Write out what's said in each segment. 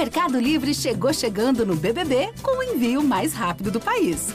Mercado Livre chegou chegando no BBB com o envio mais rápido do país.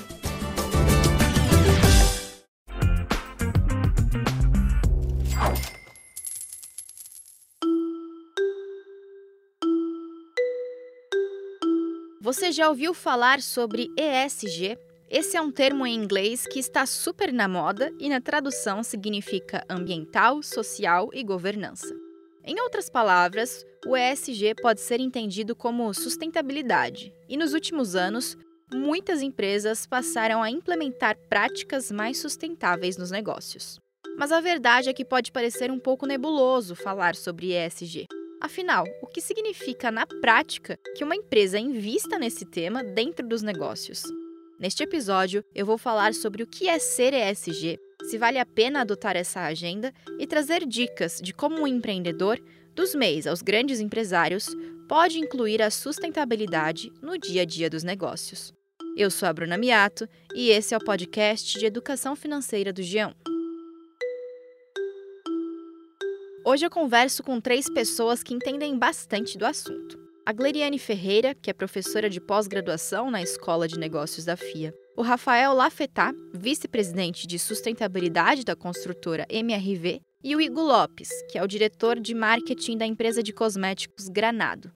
Você já ouviu falar sobre ESG? Esse é um termo em inglês que está super na moda e na tradução significa ambiental, social e governança. Em outras palavras, o ESG pode ser entendido como sustentabilidade, e nos últimos anos, muitas empresas passaram a implementar práticas mais sustentáveis nos negócios. Mas a verdade é que pode parecer um pouco nebuloso falar sobre ESG. Afinal, o que significa na prática que uma empresa invista nesse tema dentro dos negócios? Neste episódio, eu vou falar sobre o que é ser ESG, se vale a pena adotar essa agenda e trazer dicas de como um empreendedor, dos MEIs aos grandes empresários, pode incluir a sustentabilidade no dia a dia dos negócios. Eu sou a Bruna Miato e esse é o podcast de Educação Financeira do G1. Hoje eu converso com três pessoas que entendem bastante do assunto. A Gleriane Ferreira, que é professora de pós-graduação na Escola de Negócios da FIA. O Rafael Lafetá, vice-presidente de sustentabilidade da construtora MRV. E o Igor Lopes, que é o diretor de marketing da empresa de cosméticos Granado.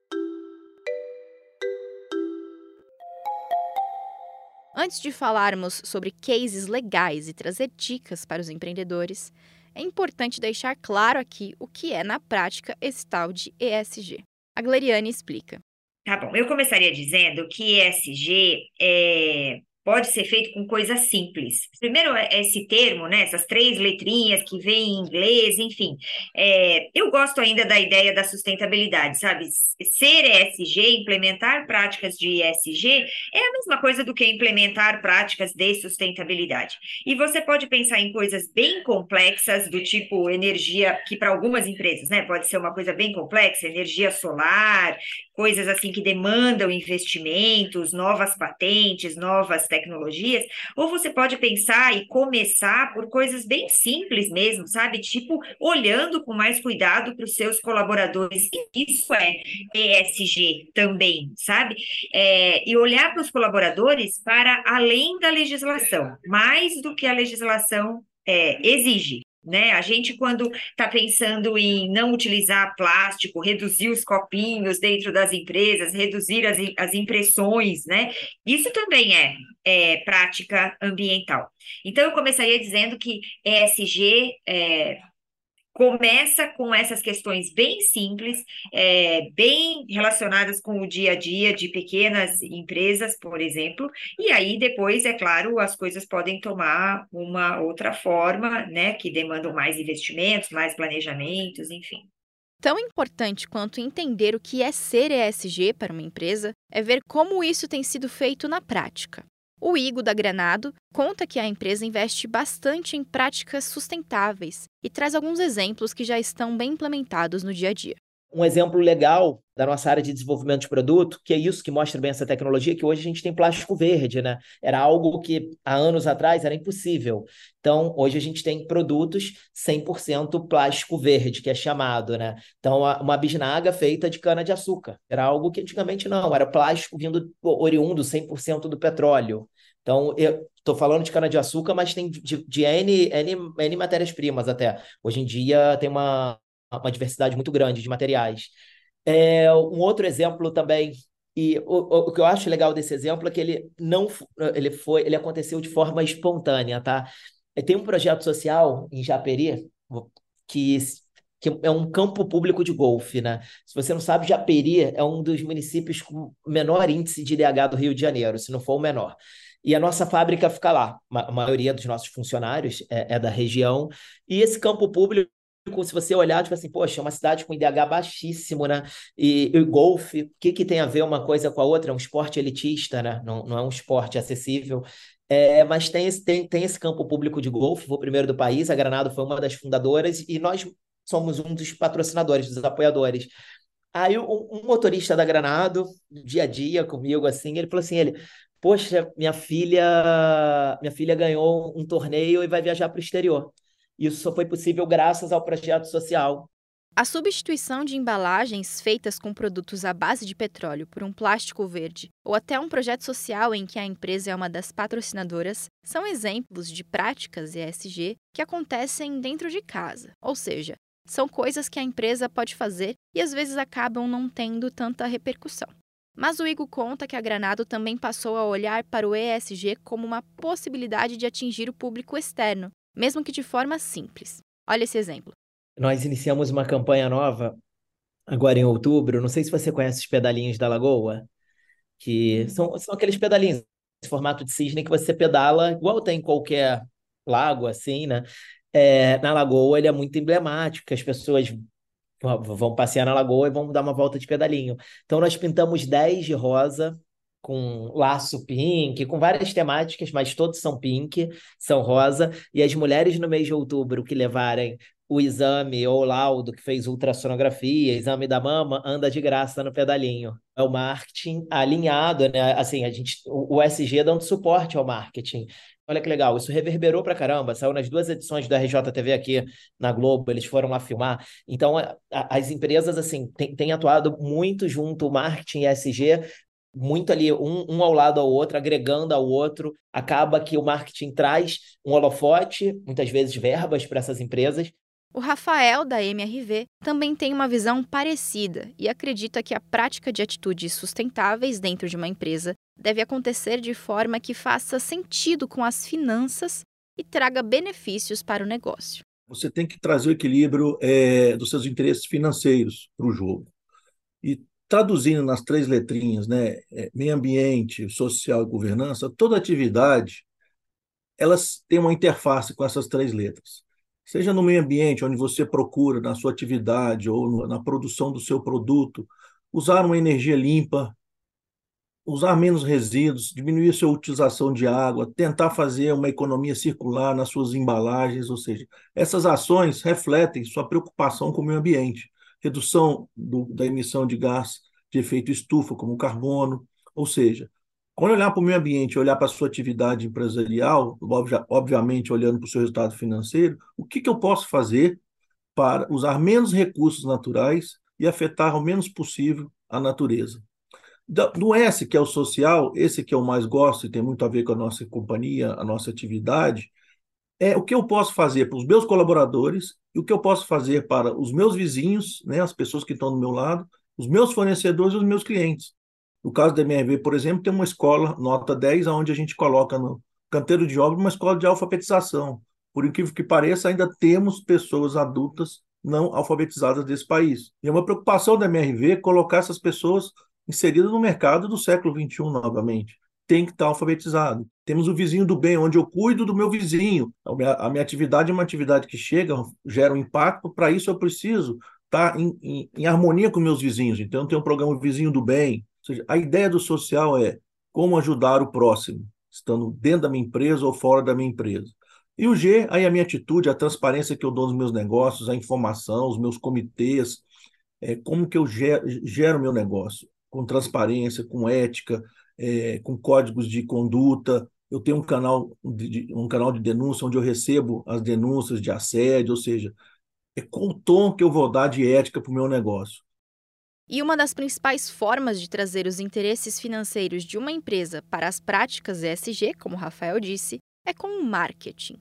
Antes de falarmos sobre cases legais e trazer dicas para os empreendedores, é importante deixar claro aqui o que é, na prática, esse tal de ESG. A Gleriane explica. Tá bom, eu começaria dizendo que ESG é pode ser feito com coisas simples. Primeiro, é, esse termo, né, essas três letrinhas que vem em inglês, enfim. É, eu gosto ainda da ideia da sustentabilidade, sabe? Ser ESG, implementar práticas de ESG, é a mesma coisa do que implementar práticas de sustentabilidade. E você pode pensar em coisas bem complexas, do tipo energia, que para algumas empresas, né, pode ser uma coisa bem complexa, energia solar, coisas assim que demandam investimentos, novas patentes, novas tecnologias, ou você pode pensar e começar por coisas bem simples mesmo, sabe? Tipo, olhando com mais cuidado para os seus colaboradores. Isso é ESG também, sabe? É, e olhar para os colaboradores para além da legislação, mais do que a legislação é, exige. Né? A gente, quando está pensando em não utilizar plástico, reduzir os copinhos dentro das empresas, reduzir as, as impressões, né? Isso também é, é prática ambiental. Então, eu começaria dizendo que ESG é, começa com essas questões bem simples, é, bem relacionadas com o dia a dia de pequenas empresas, por exemplo, e aí depois, é claro, as coisas podem tomar uma outra forma, né, que demandam mais investimentos, mais planejamentos, enfim. Tão importante quanto entender o que é ser ESG para uma empresa é ver como isso tem sido feito na prática. O Igo da Granado conta que a empresa investe bastante em práticas sustentáveis e traz alguns exemplos que já estão bem implementados no dia a dia. Um exemplo legal da nossa área de desenvolvimento de produto, que é isso que mostra bem essa tecnologia, que hoje a gente tem plástico verde, né? Era algo que há anos atrás era impossível. Então, hoje a gente tem produtos 100% plástico verde, que é chamado, né? Então, uma bisnaga feita de cana-de-açúcar. Era algo que antigamente não, era plástico vindo oriundo 100% do petróleo. Então, eu estou falando de cana-de-açúcar, mas tem de, de N, N, N matérias-primas até. Hoje em dia tem uma, uma diversidade muito grande de materiais. É, um outro exemplo também e o, o, que eu acho legal desse exemplo é que ele não ele foi ele aconteceu de forma espontânea, tá? Tem um projeto social em Japeri que que é um campo público de golfe, né? Se você não sabe, Japeri é um dos municípios com menor índice de IDH do Rio de Janeiro, se não for o menor. E a nossa fábrica fica lá. A maioria dos nossos funcionários é, é da região. E esse campo público se você olhar, tipo assim, poxa, é uma cidade com IDH baixíssimo, né? E, e golfe, o que, que tem a ver uma coisa com a outra? É um esporte elitista, né? Não, não é um esporte acessível. É, mas tem esse, tem, tem esse campo público de golfe, foi o primeiro do país, a Granado foi uma das fundadoras, e nós somos um dos patrocinadores, dos apoiadores. Aí um, um motorista da Granado, dia a dia comigo, assim, ele falou assim, ele, poxa, minha filha, minha filha ganhou um torneio e vai viajar para o exterior. Isso só foi possível graças ao projeto social A substituição de embalagens feitas com produtos à base de petróleo por um plástico verde ou até um projeto social em que a empresa é uma das patrocinadoras são exemplos de práticas ESG que acontecem dentro de casa, ou seja, são coisas que a empresa pode fazer e às vezes acabam não tendo tanta repercussão. Mas o Igor conta que a Granado também passou a olhar para o ESG como uma possibilidade de atingir o público externo, mesmo que de forma simples. Olha esse exemplo. Nós iniciamos uma campanha nova agora em outubro. Não sei se você conhece os pedalinhos da Lagoa, que são, são aqueles pedalinhos em formato de cisne que você pedala igual tem em qualquer lago, assim, né? É, na Lagoa ele é muito emblemático, as pessoas vão passear na lagoa e vão dar uma volta de pedalinho. Então nós pintamos 10 de rosa com laço pink, com várias temáticas, mas todos são pink, são rosa, e as mulheres no mês de outubro que levarem o exame ou o laudo que fez ultrassonografia, exame da mama, anda de graça no pedalinho. É o marketing alinhado, né? Assim, a gente, o, SG dando suporte ao marketing. Olha que legal, isso reverberou pra caramba, saiu nas duas edições do RJTV aqui na Globo, eles foram lá filmar. Então, a, a, as empresas, assim, têm, atuado muito junto, o marketing e SG, muito ali, um, um ao lado ao outro, agregando ao outro. Acaba que o marketing traz um holofote, muitas vezes verbas para essas empresas, o Rafael, da MRV, também tem uma visão parecida e acredita que a prática de atitudes sustentáveis dentro de uma empresa deve acontecer de forma que faça sentido com as finanças e traga benefícios para o negócio. Você tem que trazer o equilíbrio é, dos seus interesses financeiros para o jogo. E traduzindo nas três letrinhas, né, é, meio ambiente, social e governança, toda atividade elas têm uma interface com essas três letras. Seja no meio ambiente, onde você procura na sua atividade ou na produção do seu produto, usar uma energia limpa, usar menos resíduos, diminuir sua utilização de água, tentar fazer uma economia circular nas suas embalagens, ou seja, essas ações refletem sua preocupação com o meio ambiente, redução do, da emissão de gás de efeito estufa, como o carbono, ou seja, quando olhar para o meio ambiente, olhar para a sua atividade empresarial, obviamente olhando para o seu resultado financeiro, o que, que eu posso fazer para usar menos recursos naturais e afetar o menos possível a natureza? No S, que é o social, esse que eu mais gosto e tem muito a ver com a nossa companhia, a nossa atividade, é o que eu posso fazer para os meus colaboradores e o que eu posso fazer para os meus vizinhos, né, as pessoas que estão do meu lado, os meus fornecedores e os meus clientes. No caso da MRV, por exemplo, tem uma escola, nota 10, onde a gente coloca no canteiro de obra uma escola de alfabetização. Por incrível que pareça, ainda temos pessoas adultas não alfabetizadas desse país. E é uma preocupação da MRV colocar essas pessoas inseridas no mercado do século XXI novamente. Tem que estar alfabetizado. Temos o vizinho do bem, onde eu cuido do meu vizinho. A minha, a minha atividade é uma atividade que chega, gera um impacto. Para isso, eu preciso estar em, em, em harmonia com meus vizinhos. Então, tem um programa Vizinho do Bem, seja, a ideia do social é como ajudar o próximo, estando dentro da minha empresa ou fora da minha empresa. E o G, aí a minha atitude, a transparência que eu dou nos meus negócios, a informação, os meus comitês, é, como que eu gero, gero meu negócio, com transparência, com ética, é, com códigos de conduta. Eu tenho um canal de, um canal de denúncia onde eu recebo as denúncias de assédio, ou seja, é com o tom que eu vou dar de ética para o meu negócio. E uma das principais formas de trazer os interesses financeiros de uma empresa para as práticas ESG, como o Rafael disse, é com o marketing.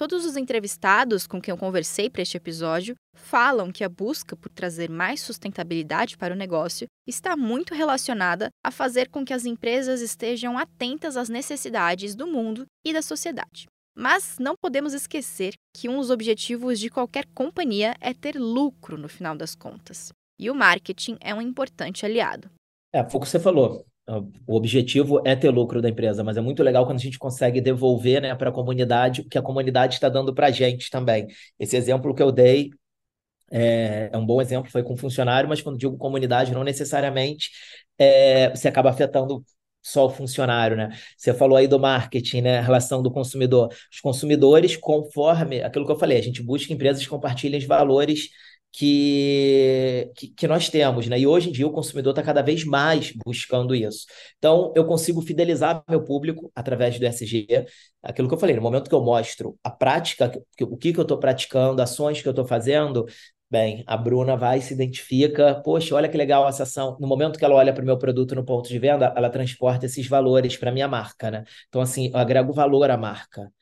Todos os entrevistados com quem eu conversei para este episódio falam que a busca por trazer mais sustentabilidade para o negócio está muito relacionada a fazer com que as empresas estejam atentas às necessidades do mundo e da sociedade. Mas não podemos esquecer que um dos objetivos de qualquer companhia é ter lucro no final das contas e o marketing é um importante aliado. É, foi o que você falou. O objetivo é ter lucro da empresa, mas é muito legal quando a gente consegue devolver né, para a comunidade o que a comunidade está dando para a gente também. Esse exemplo que eu dei é, é, um bom exemplo, foi com funcionário, mas quando digo comunidade, não necessariamente é, você acaba afetando só o funcionário, né? Você falou aí do marketing, né? A relação do consumidor. Os consumidores, conforme aquilo que eu falei, a gente busca empresas que compartilhem os valores que, que, que, nós temos, né? E hoje em dia o consumidor está cada vez mais buscando isso. Então, eu consigo fidelizar meu público através do SG, aquilo que eu falei, no momento que eu mostro a prática, o que, que eu estou praticando, ações que eu estou fazendo, Bem, a Bruna vai, se identifica, poxa, olha que legal essa ação. No momento que ela olha para o meu produto no ponto de venda, ela transporta esses valores para a minha marca, né? Então, assim, eu agrego valor à marca.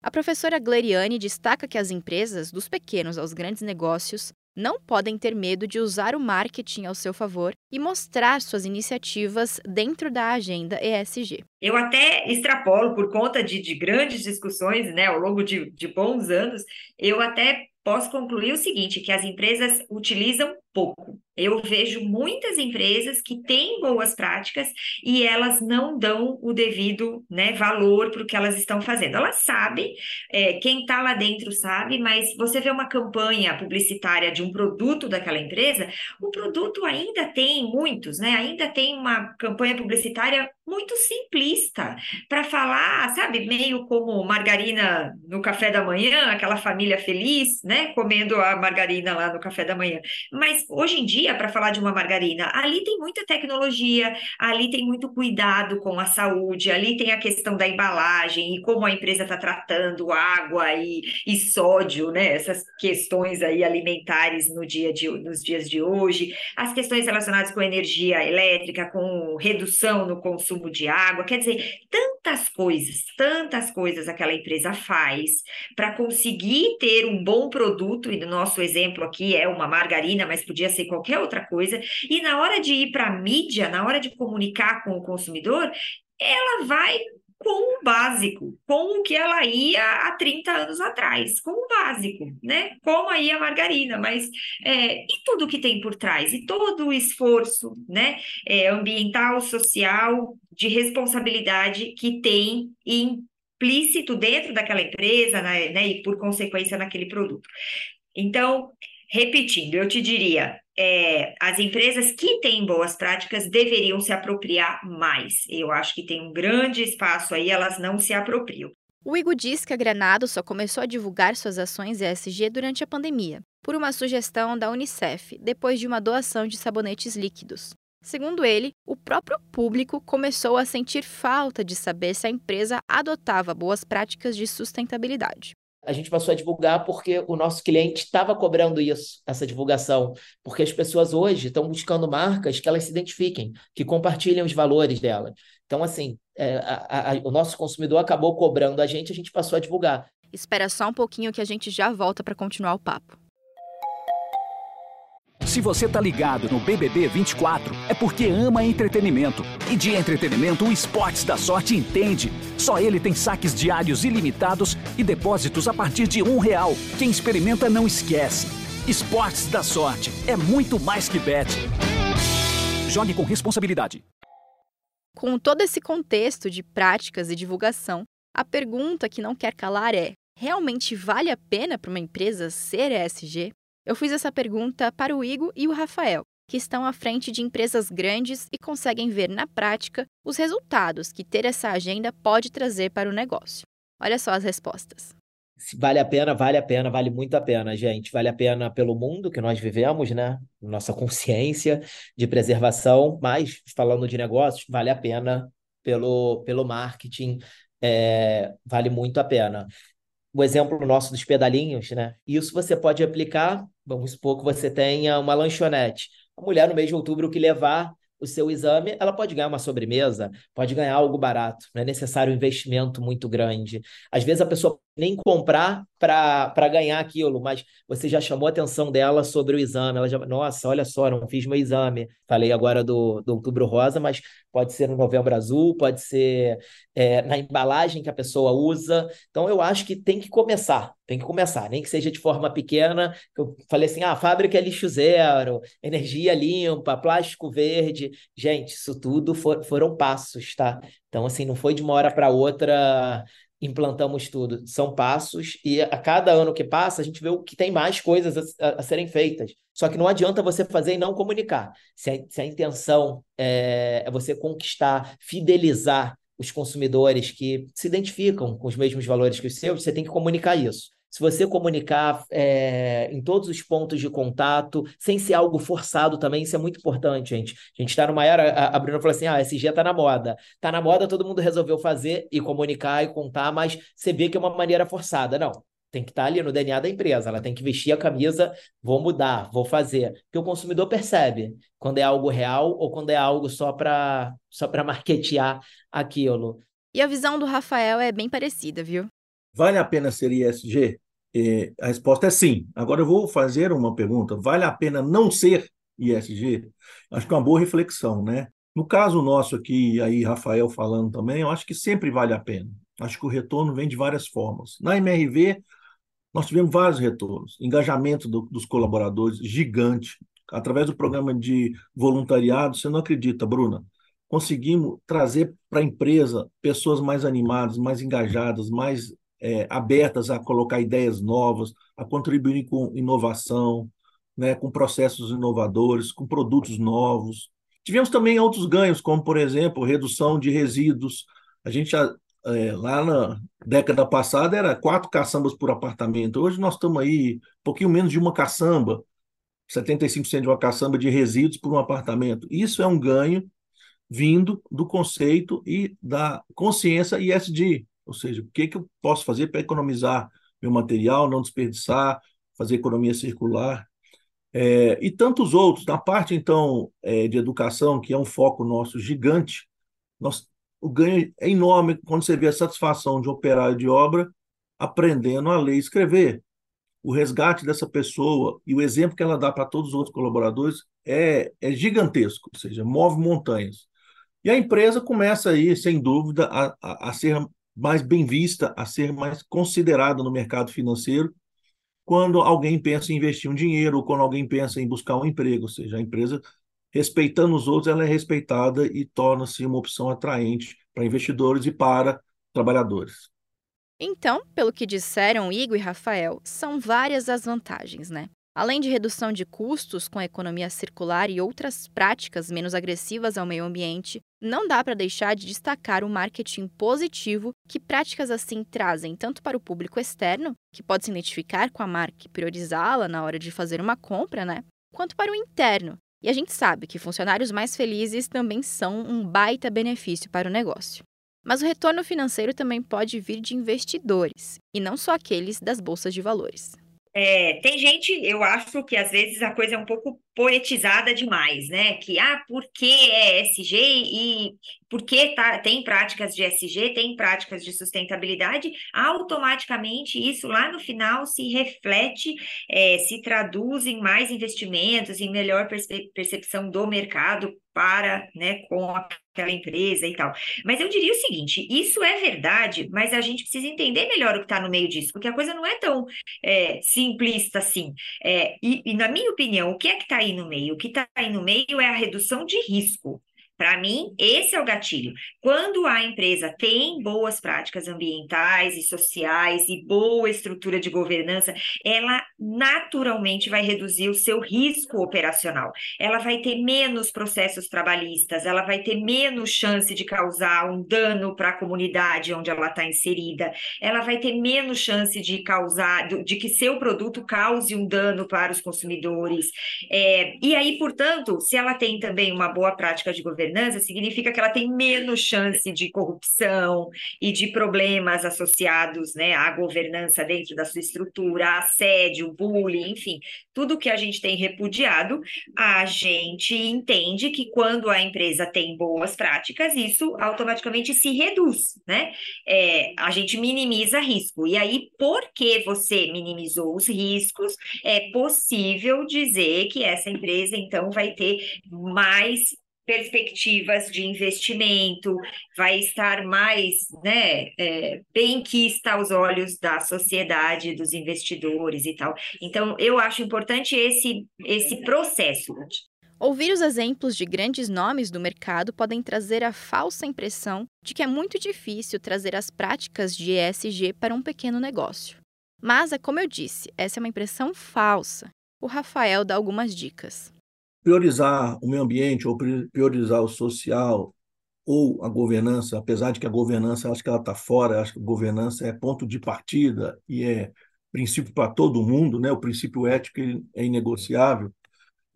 A professora Gleriane destaca que as empresas, dos pequenos aos grandes negócios, não podem ter medo de usar o marketing ao seu favor e mostrar suas iniciativas dentro da agenda ESG. Eu até extrapolo, por conta de, de grandes discussões né, ao longo de, de bons anos, eu até posso concluir o seguinte: que as empresas utilizam pouco. Eu vejo muitas empresas que têm boas práticas e elas não dão o devido né, valor para o que elas estão fazendo. Elas sabem, é, quem está lá dentro sabe, mas você vê uma campanha publicitária de um produto daquela empresa, o produto ainda tem muitos, né? Ainda tem uma campanha publicitária muito simplista para falar, sabe, meio como margarina no café da manhã, aquela família feliz, né, comendo a margarina lá no café da manhã. Mas hoje em dia, para falar de uma margarina, ali tem muita tecnologia, ali tem muito cuidado com a saúde, ali tem a questão da embalagem e como a empresa está tratando água e, e sódio, né, essas questões aí alimentares no dia de, nos dias de hoje, as questões relacionadas com energia elétrica, com redução no consumo de água, quer dizer, tantas coisas, tantas coisas aquela empresa faz para conseguir ter um bom produto, e no nosso exemplo aqui é uma margarina, mas podia ser qualquer outra coisa, e na hora de ir para a mídia, na hora de comunicar com o consumidor, ela vai com o básico, com o que ela ia há 30 anos atrás, com o básico, né? Como aí a margarina, mas é, e tudo que tem por trás, e todo o esforço, né? É, ambiental, social, de responsabilidade que tem implícito dentro daquela empresa, né? e por consequência naquele produto. Então, repetindo, eu te diria, é, as empresas que têm boas práticas deveriam se apropriar mais. Eu acho que tem um grande espaço aí, elas não se apropriam. O Igo diz que a Granado só começou a divulgar suas ações ESG durante a pandemia, por uma sugestão da Unicef, depois de uma doação de sabonetes líquidos. Segundo ele, o próprio público começou a sentir falta de saber se a empresa adotava boas práticas de sustentabilidade a gente passou a divulgar porque o nosso cliente estava cobrando isso, essa divulgação. Porque as pessoas hoje estão buscando marcas que elas se identifiquem, que compartilhem os valores dela. Então, assim, é, a, a, o nosso consumidor acabou cobrando a gente, a gente passou a divulgar. Espera só um pouquinho que a gente já volta para continuar o papo. Se você tá ligado no BBB 24, é porque ama entretenimento. E de entretenimento, o Esportes da Sorte entende. Só ele tem saques diários ilimitados e depósitos a partir de um real. Quem experimenta não esquece. Esportes da Sorte é muito mais que bet. Jogue com responsabilidade. Com todo esse contexto de práticas e divulgação, a pergunta que não quer calar é: realmente vale a pena para uma empresa ser ESG? Eu fiz essa pergunta para o Igor e o Rafael, que estão à frente de empresas grandes e conseguem ver na prática os resultados que ter essa agenda pode trazer para o negócio. Olha só as respostas. Vale a pena, vale a pena, vale muito a pena, gente. Vale a pena pelo mundo que nós vivemos, né? Nossa consciência de preservação, mas falando de negócios, vale a pena pelo, pelo marketing, é, vale muito a pena o exemplo nosso dos pedalinhos, né? Isso você pode aplicar, vamos supor que você tenha uma lanchonete. A mulher no mês de outubro que levar o seu exame, ela pode ganhar uma sobremesa, pode ganhar algo barato, não é necessário um investimento muito grande. Às vezes a pessoa nem comprar para ganhar aquilo, mas você já chamou a atenção dela sobre o exame. Ela já, nossa, olha só, não fiz meu exame. Falei agora do, do outubro rosa, mas pode ser no novembro azul, pode ser é, na embalagem que a pessoa usa. Então, eu acho que tem que começar, tem que começar, nem que seja de forma pequena. Eu falei assim: ah, a fábrica é lixo zero, energia limpa, plástico verde. Gente, isso tudo for, foram passos, tá? Então, assim, não foi de uma hora para outra implantamos tudo. São passos, e a cada ano que passa, a gente vê o que tem mais coisas a, a, a serem feitas. Só que não adianta você fazer e não comunicar. Se a, se a intenção é, é você conquistar, fidelizar os consumidores que se identificam com os mesmos valores que os seus, você tem que comunicar isso se você comunicar é, em todos os pontos de contato, sem ser algo forçado também, isso é muito importante, gente. A gente está numa era, a, a Bruna falou assim, ah, SG está na moda. Está na moda, todo mundo resolveu fazer e comunicar e contar, mas você vê que é uma maneira forçada. Não, Tem que estar ali no DNA da empresa, ela tem que vestir a camisa, vou mudar, vou fazer. Porque o consumidor percebe quando é algo real ou quando é algo só para só para marketear aquilo. E a visão do Rafael é bem parecida, viu? Vale a pena ser ISG? E a resposta é sim. Agora eu vou fazer uma pergunta: vale a pena não ser ISG? Acho que é uma boa reflexão, né? No caso nosso aqui, aí Rafael falando também, eu acho que sempre vale a pena. Acho que o retorno vem de várias formas. Na MRV, nós tivemos vários retornos. Engajamento do, dos colaboradores gigante. Através do programa de voluntariado, você não acredita, Bruna? Conseguimos trazer para a empresa pessoas mais animadas, mais engajadas, mais é, abertas a colocar ideias novas, a contribuir com inovação, né, com processos inovadores, com produtos novos. Tivemos também outros ganhos, como, por exemplo, redução de resíduos. A gente é, lá na década passada era quatro caçambas por apartamento. Hoje nós estamos aí um pouquinho menos de uma caçamba, 75% de uma caçamba de resíduos por um apartamento. Isso é um ganho vindo do conceito e da consciência ISD, ou seja, o que, que eu posso fazer para economizar meu material, não desperdiçar, fazer economia circular. É, e tantos outros. Na parte, então, é, de educação, que é um foco nosso gigante, nós o ganho é enorme quando você vê a satisfação de um operário de obra aprendendo a ler e escrever. O resgate dessa pessoa e o exemplo que ela dá para todos os outros colaboradores é, é gigantesco, ou seja, move montanhas. E a empresa começa aí, sem dúvida, a, a, a ser mais bem vista, a ser mais considerada no mercado financeiro quando alguém pensa em investir um dinheiro ou quando alguém pensa em buscar um emprego, ou seja, a empresa respeitando os outros, ela é respeitada e torna-se uma opção atraente para investidores e para trabalhadores. Então, pelo que disseram Igor e Rafael, são várias as vantagens, né? Além de redução de custos com a economia circular e outras práticas menos agressivas ao meio ambiente, não dá para deixar de destacar o marketing positivo que práticas assim trazem tanto para o público externo, que pode se identificar com a marca e priorizá-la na hora de fazer uma compra, né? Quanto para o interno, e a gente sabe que funcionários mais felizes também são um baita benefício para o negócio. Mas o retorno financeiro também pode vir de investidores, e não só aqueles das bolsas de valores. É, tem gente, eu acho que às vezes a coisa é um pouco poetizada demais, né? Que, ah, porque é SG e porque tá, tem práticas de SG, tem práticas de sustentabilidade, automaticamente isso lá no final se reflete, é, se traduz em mais investimentos, em melhor percepção do mercado para, né, com aquela empresa e tal. Mas eu diria o seguinte: isso é verdade, mas a gente precisa entender melhor o que está no meio disso, porque a coisa não é tão é, simplista assim. É, e, e, na minha opinião, o que é que está aí no meio? O que está aí no meio é a redução de risco. Para mim, esse é o gatilho. Quando a empresa tem boas práticas ambientais e sociais e boa estrutura de governança, ela naturalmente vai reduzir o seu risco operacional. Ela vai ter menos processos trabalhistas, ela vai ter menos chance de causar um dano para a comunidade onde ela está inserida, ela vai ter menos chance de causar, de que seu produto cause um dano para os consumidores. É, e aí, portanto, se ela tem também uma boa prática de governança, governança significa que ela tem menos chance de corrupção e de problemas associados né, à governança dentro da sua estrutura, assédio, bullying, enfim, tudo que a gente tem repudiado, a gente entende que quando a empresa tem boas práticas, isso automaticamente se reduz, né? É, a gente minimiza risco. E aí, porque você minimizou os riscos, é possível dizer que essa empresa, então, vai ter mais perspectivas de investimento, vai estar mais né, é, bem quista aos olhos da sociedade, dos investidores e tal. Então, eu acho importante esse, esse processo. Ouvir os exemplos de grandes nomes do mercado podem trazer a falsa impressão de que é muito difícil trazer as práticas de ESG para um pequeno negócio. Mas, é como eu disse, essa é uma impressão falsa. O Rafael dá algumas dicas priorizar o meio ambiente ou priorizar o social ou a governança, apesar de que a governança, acho que ela está fora, acho que a governança é ponto de partida e é princípio para todo mundo, né? O princípio ético é inegociável.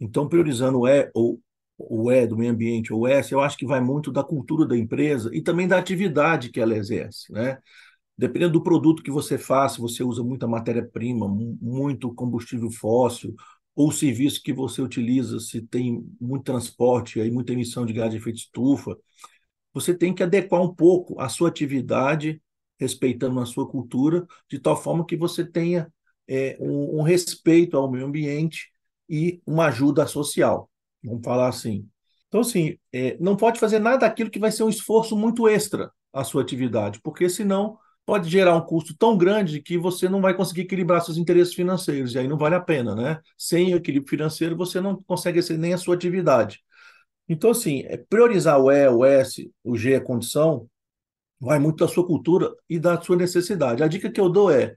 Então, priorizando o E ou o E do meio ambiente ou o S, eu acho que vai muito da cultura da empresa e também da atividade que ela exerce, né? dependendo do produto que você faz, se você usa muita matéria-prima, muito combustível fóssil, ou o serviço que você utiliza, se tem muito transporte, aí muita emissão de gás de efeito estufa, você tem que adequar um pouco a sua atividade, respeitando a sua cultura, de tal forma que você tenha é, um, um respeito ao meio ambiente e uma ajuda social, vamos falar assim. Então, assim, é, não pode fazer nada daquilo que vai ser um esforço muito extra à sua atividade, porque senão pode gerar um custo tão grande que você não vai conseguir equilibrar seus interesses financeiros, e aí não vale a pena, né? Sem equilíbrio financeiro, você não consegue nem a sua atividade. Então, assim, é priorizar o E, o S, o G, a condição, vai muito da sua cultura e da sua necessidade. A dica que eu dou é,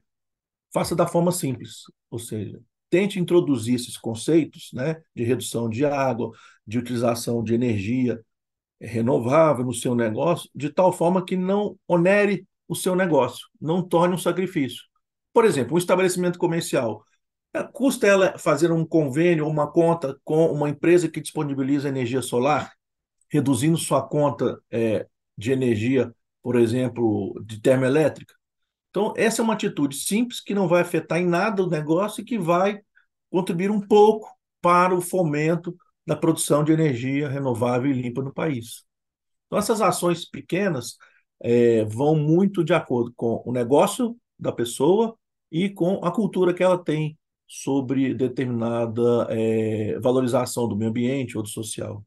faça da forma simples, ou seja, tente introduzir esses conceitos né, de redução de água, de utilização de energia renovável no seu negócio, de tal forma que não onere o seu negócio, não torne um sacrifício. Por exemplo, um estabelecimento comercial. É, custa ela fazer um convênio ou uma conta com uma empresa que disponibiliza energia solar, reduzindo sua conta é, de energia, por exemplo, de termoelétrica? Então, essa é uma atitude simples que não vai afetar em nada o negócio e que vai contribuir um pouco para o fomento da produção de energia renovável e limpa no país. Então, essas ações pequenas é, vão muito de acordo com o negócio da pessoa e com a cultura que ela tem sobre determinada é, valorização do meio ambiente ou do social.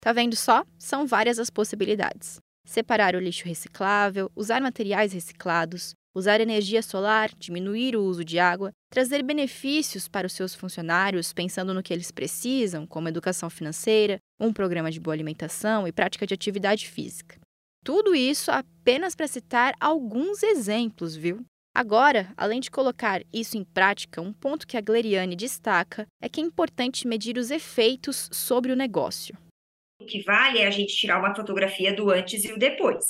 Tá vendo só? São várias as possibilidades. Separar o lixo reciclável, usar materiais reciclados, usar energia solar, diminuir o uso de água, trazer benefícios para os seus funcionários pensando no que eles precisam, como educação financeira, um programa de boa alimentação e prática de atividade física. Tudo isso apenas para citar alguns exemplos, viu? Agora, além de colocar isso em prática, um ponto que a Gleriane destaca é que é importante medir os efeitos sobre o negócio. O que vale é a gente tirar uma fotografia do antes e o depois.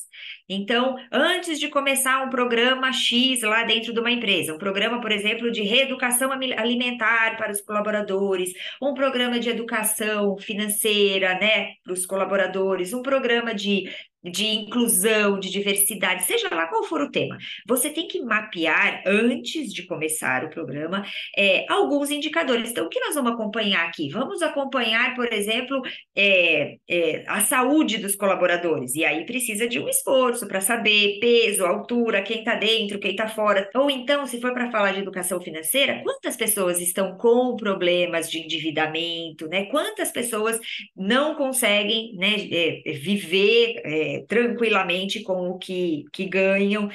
Então, antes de começar um programa X lá dentro de uma empresa, um programa, por exemplo, de reeducação alimentar para os colaboradores, um programa de educação financeira, né, para os colaboradores, um programa de de inclusão, de diversidade, seja lá qual for o tema. Você tem que mapear, antes de começar o programa, é, alguns indicadores. Então, o que nós vamos acompanhar aqui? Vamos acompanhar, por exemplo, é, é, a saúde dos colaboradores. E aí precisa de um esforço para saber peso, altura, quem está dentro, quem está fora. Ou então, se for para falar de educação financeira, quantas pessoas estão com problemas de endividamento, né? Quantas pessoas não conseguem né, é, viver tranquilamente com o que, que ganham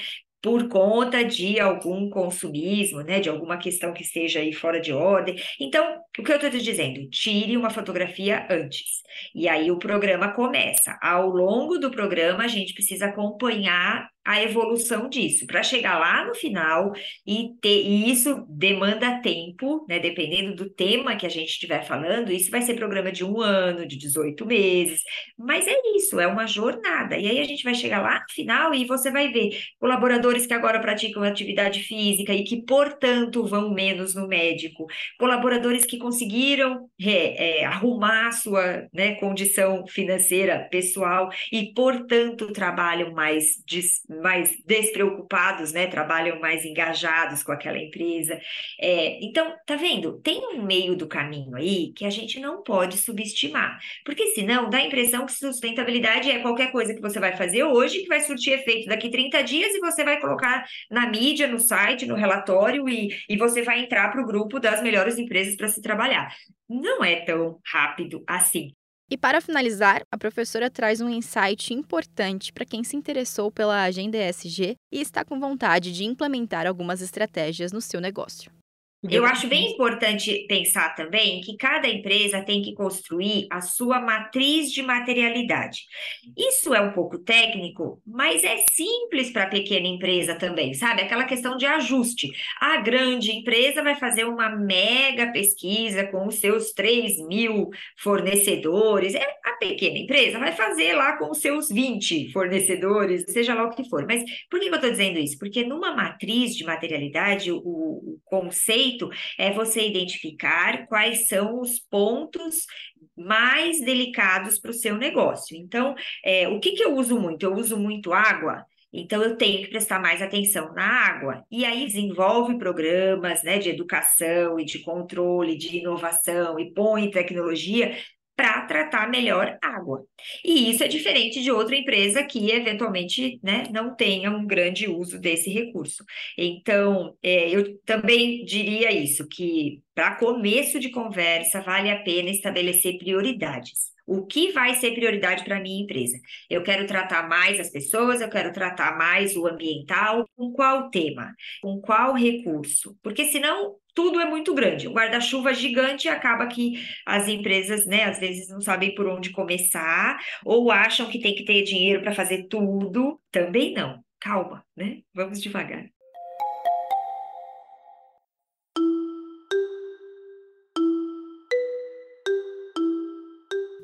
por conta de algum consumismo, né, de alguma questão que esteja aí fora de ordem. Então, o que eu estou te dizendo? Tire uma fotografia antes. E aí o programa começa. Ao longo do programa, a gente precisa acompanhar a evolução disso, para chegar lá no final e ter e isso demanda tempo, né? Dependendo do tema que a gente estiver falando, isso vai ser programa de um ano, de 18 meses, mas é isso, é uma jornada. E aí a gente vai chegar lá no final e você vai ver colaboradores que agora praticam atividade física e que, portanto, vão menos no médico, colaboradores que conseguiram é, é, arrumar sua né, condição financeira pessoal e, portanto, trabalham mais. Mais despreocupados, né? Trabalham mais engajados com aquela empresa. É, então, tá vendo? Tem um meio do caminho aí que a gente não pode subestimar, porque senão dá a impressão que sustentabilidade é qualquer coisa que você vai fazer hoje que vai surtir efeito daqui 30 dias e você vai colocar na mídia, no site, no relatório e, e você vai entrar para o grupo das melhores empresas para se trabalhar. Não é tão rápido assim. E para finalizar, a professora traz um insight importante para quem se interessou pela agenda ESG e está com vontade de implementar algumas estratégias no seu negócio. Eu acho bem importante pensar também que cada empresa tem que construir a sua matriz de materialidade. Isso é um pouco técnico, mas é simples para a pequena empresa também, sabe? Aquela questão de ajuste. A grande empresa vai fazer uma mega pesquisa com os seus 3 mil fornecedores. É, a pequena empresa vai fazer lá com os seus 20 fornecedores, seja lá o que for. Mas por que eu estou dizendo isso? Porque numa matriz de materialidade, o, o conceito feito é você identificar quais são os pontos mais delicados para o seu negócio. Então, é, o que, que eu uso muito? Eu uso muito água. Então, eu tenho que prestar mais atenção na água. E aí desenvolve programas né, de educação e de controle, de inovação e põe tecnologia para tratar melhor água. E isso é diferente de outra empresa que eventualmente né, não tenha um grande uso desse recurso. Então, é, eu também diria isso, que para começo de conversa vale a pena estabelecer prioridades. O que vai ser prioridade para a minha empresa? Eu quero tratar mais as pessoas, eu quero tratar mais o ambiental. Com qual tema? Com qual recurso? Porque senão tudo é muito grande. O guarda-chuva gigante acaba que as empresas, né, às vezes não sabem por onde começar ou acham que tem que ter dinheiro para fazer tudo. Também não. Calma, né? Vamos devagar.